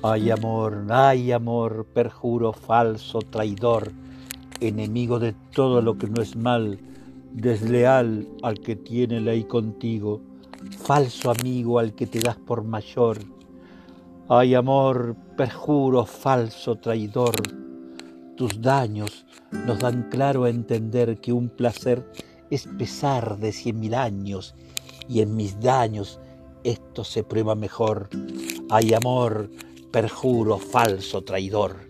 Ay amor, ay amor, perjuro, falso, traidor, enemigo de todo lo que no es mal, desleal al que tiene ley contigo, falso amigo al que te das por mayor. Ay amor, perjuro, falso, traidor, tus daños nos dan claro a entender que un placer es pesar de cien mil años y en mis daños esto se prueba mejor. Ay amor, perjuro, falso, traidor.